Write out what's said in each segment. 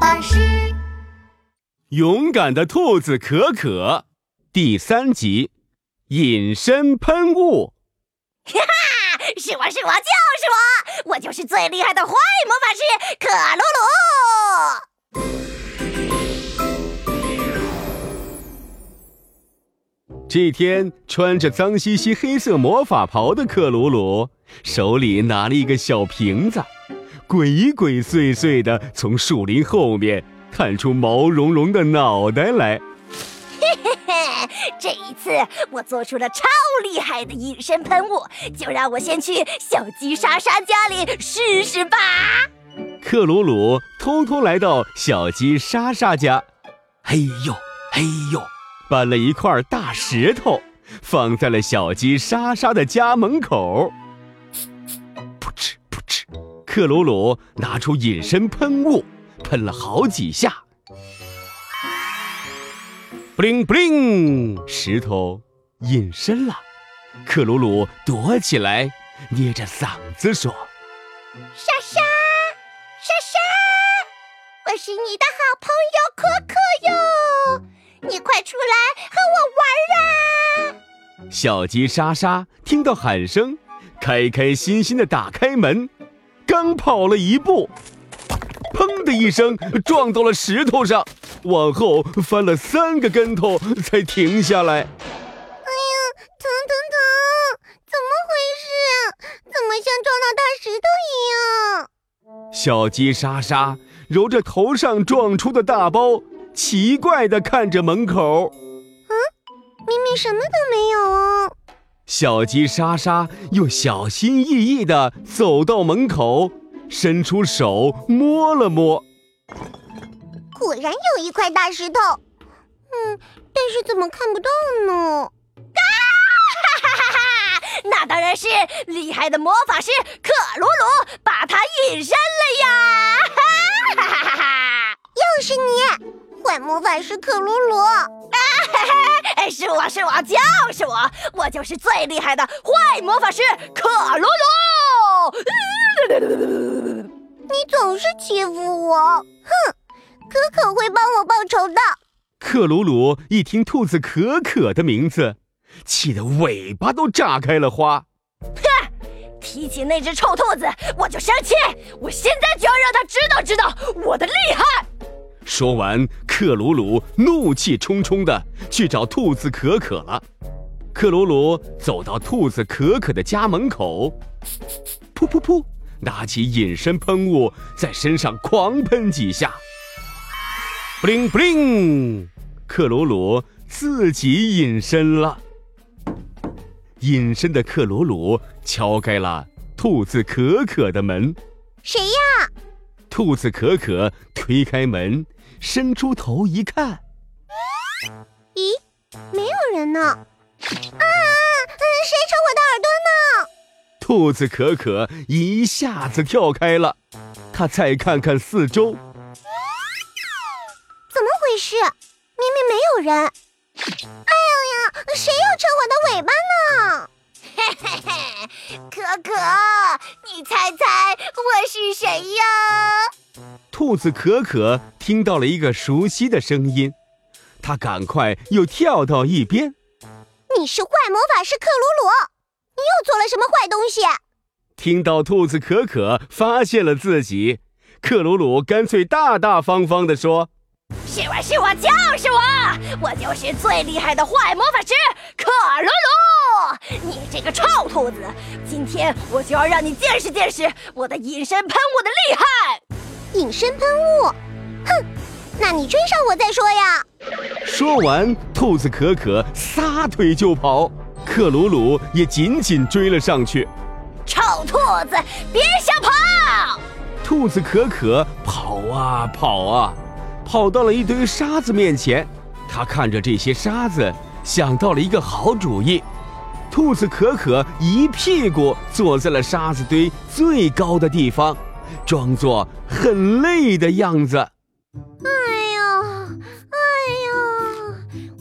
巴士。勇敢的兔子可可第三集：隐身喷雾。哈哈，是我是我就是我，我就是最厉害的坏魔法师可鲁鲁。这天，穿着脏兮兮黑色魔法袍的克鲁鲁手里拿了一个小瓶子。鬼鬼祟祟的从树林后面探出毛茸茸的脑袋来。嘿嘿嘿，这一次我做出了超厉害的隐身喷雾，就让我先去小鸡莎莎家里试试吧。克鲁鲁偷偷来到小鸡莎莎家，嘿呦嘿呦，搬了一块大石头，放在了小鸡莎莎的家门口。克鲁鲁拿出隐身喷雾，喷了好几下，布灵布灵，石头隐身了。克鲁鲁躲起来，捏着嗓子说：“莎莎，莎莎，我是你的好朋友可可哟，你快出来和我玩啊！”小鸡莎莎听到喊声，开开心心的打开门。刚跑了一步，砰的一声撞到了石头上，往后翻了三个跟头才停下来。哎呀，疼疼疼！怎么回事？怎么像撞到大石头一样？小鸡莎莎揉着头上撞出的大包，奇怪的看着门口。嗯，明明什么都没。小鸡莎莎又小心翼翼地走到门口，伸出手摸了摸，果然有一块大石头。嗯，但是怎么看不到呢？啊！哈哈哈哈！那当然是厉害的魔法师克鲁鲁把它隐身了呀！哈哈哈哈！又是你，坏魔法师克鲁鲁！是我是我就是我，我就是最厉害的坏魔法师克鲁鲁。你总是欺负我，哼！可可会帮我报仇的。克鲁鲁一听兔子可可的名字，气得尾巴都炸开了花。哼！提起那只臭兔子，我就生气。我现在就要让他知道知道我的厉害。说完，克鲁鲁怒气冲冲的去找兔子可可了。克鲁鲁走到兔子可可的家门口，噗噗噗，拿起隐身喷雾在身上狂喷几下，布灵布灵，克鲁鲁自己隐身了。隐身的克鲁鲁敲开了兔子可可的门：“谁呀？”兔子可可推开门。伸出头一看，咦，没有人呢！啊，谁扯我的耳朵呢？兔子可可一下子跳开了，他再看看四周，怎么回事？明明没有人！哎呀呀，谁又扯我的尾巴呢？嘿嘿嘿，可可，你猜猜我是谁呀？兔子可可听到了一个熟悉的声音，他赶快又跳到一边。你是坏魔法师克鲁鲁，你又做了什么坏东西？听到兔子可可发现了自己，克鲁鲁干脆大大方方地说：“是我是我就是我，我就是最厉害的坏魔法师克鲁鲁。你这个臭兔子，今天我就要让你见识见识我的隐身喷雾的厉害。”隐身喷雾，哼！那你追上我再说呀。说完，兔子可可撒腿就跑，克鲁鲁也紧紧追了上去。臭兔子，别想跑！兔子可可跑啊跑啊，跑到了一堆沙子面前。他看着这些沙子，想到了一个好主意。兔子可可一屁股坐在了沙子堆最高的地方。装作很累的样子。哎呀，哎呀，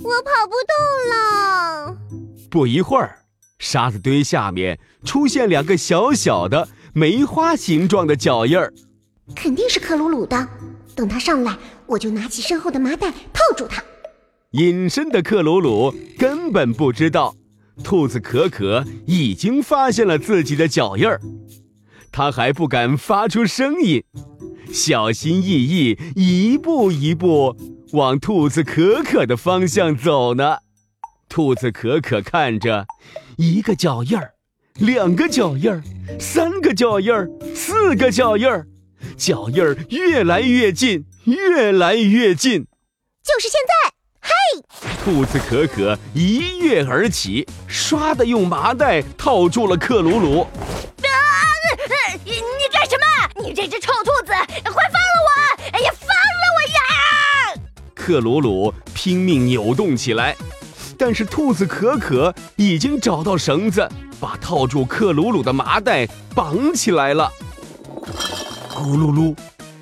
我跑不动了。不一会儿，沙子堆下面出现两个小小的梅花形状的脚印儿。肯定是克鲁鲁的。等他上来，我就拿起身后的麻袋套住他。隐身的克鲁鲁根本不知道，兔子可可已经发现了自己的脚印儿，它还不敢发出声音，小心翼翼，一步一步往兔子可可的方向走呢。兔子可可看着，一个脚印儿，两个脚印儿，三个脚印儿，四个脚印儿，脚印儿越来越近，越来越近。就是现在！嘿，兔子可可一跃而起，唰的用麻袋套住了克鲁鲁。啊！你你干什么？你这只臭兔子，快放了我！哎呀，放了我呀！克鲁鲁拼命扭动起来。但是兔子可可已经找到绳子，把套住克鲁鲁的麻袋绑起来了。咕噜噜，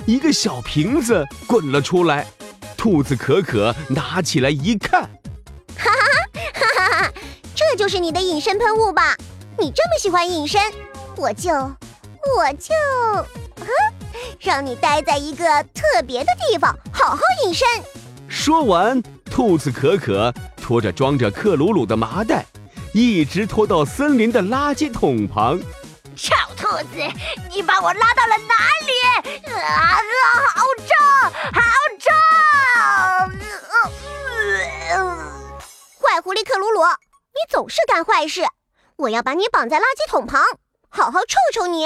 一个小瓶子滚了出来。兔子可可拿起来一看，哈哈哈哈哈！这就是你的隐身喷雾吧？你这么喜欢隐身，我就我就，哼，让你待在一个特别的地方，好好隐身。说完，兔子可可。拖着装着克鲁鲁的麻袋，一直拖到森林的垃圾桶旁。臭兔子，你把我拉到了哪里？总是干坏事，我要把你绑在垃圾桶旁，好好臭臭你。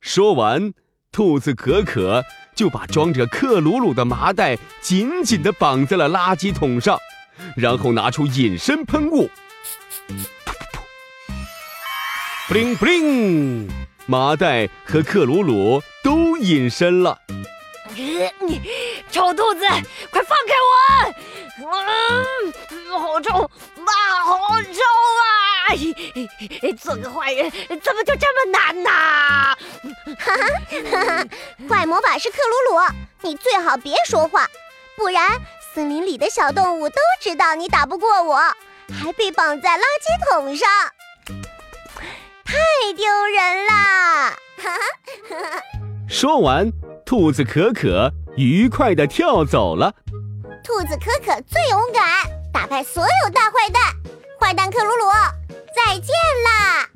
说完，兔子可可就把装着克鲁鲁的麻袋紧紧地绑在了垃圾桶上。然后拿出隐身喷雾，布灵布灵，麻袋和克鲁鲁都隐身了。你臭兔子，快放开我！嗯，好臭，啊，好臭啊！做个坏人怎么就这么难呢？哈哈，坏魔法师克鲁鲁，你最好别说话，不然。森林里的小动物都知道你打不过我，还被绑在垃圾桶上，太丢人了！说完，兔子可可愉快地跳走了。兔子可可最勇敢，打败所有大坏蛋，坏蛋克鲁鲁，再见啦！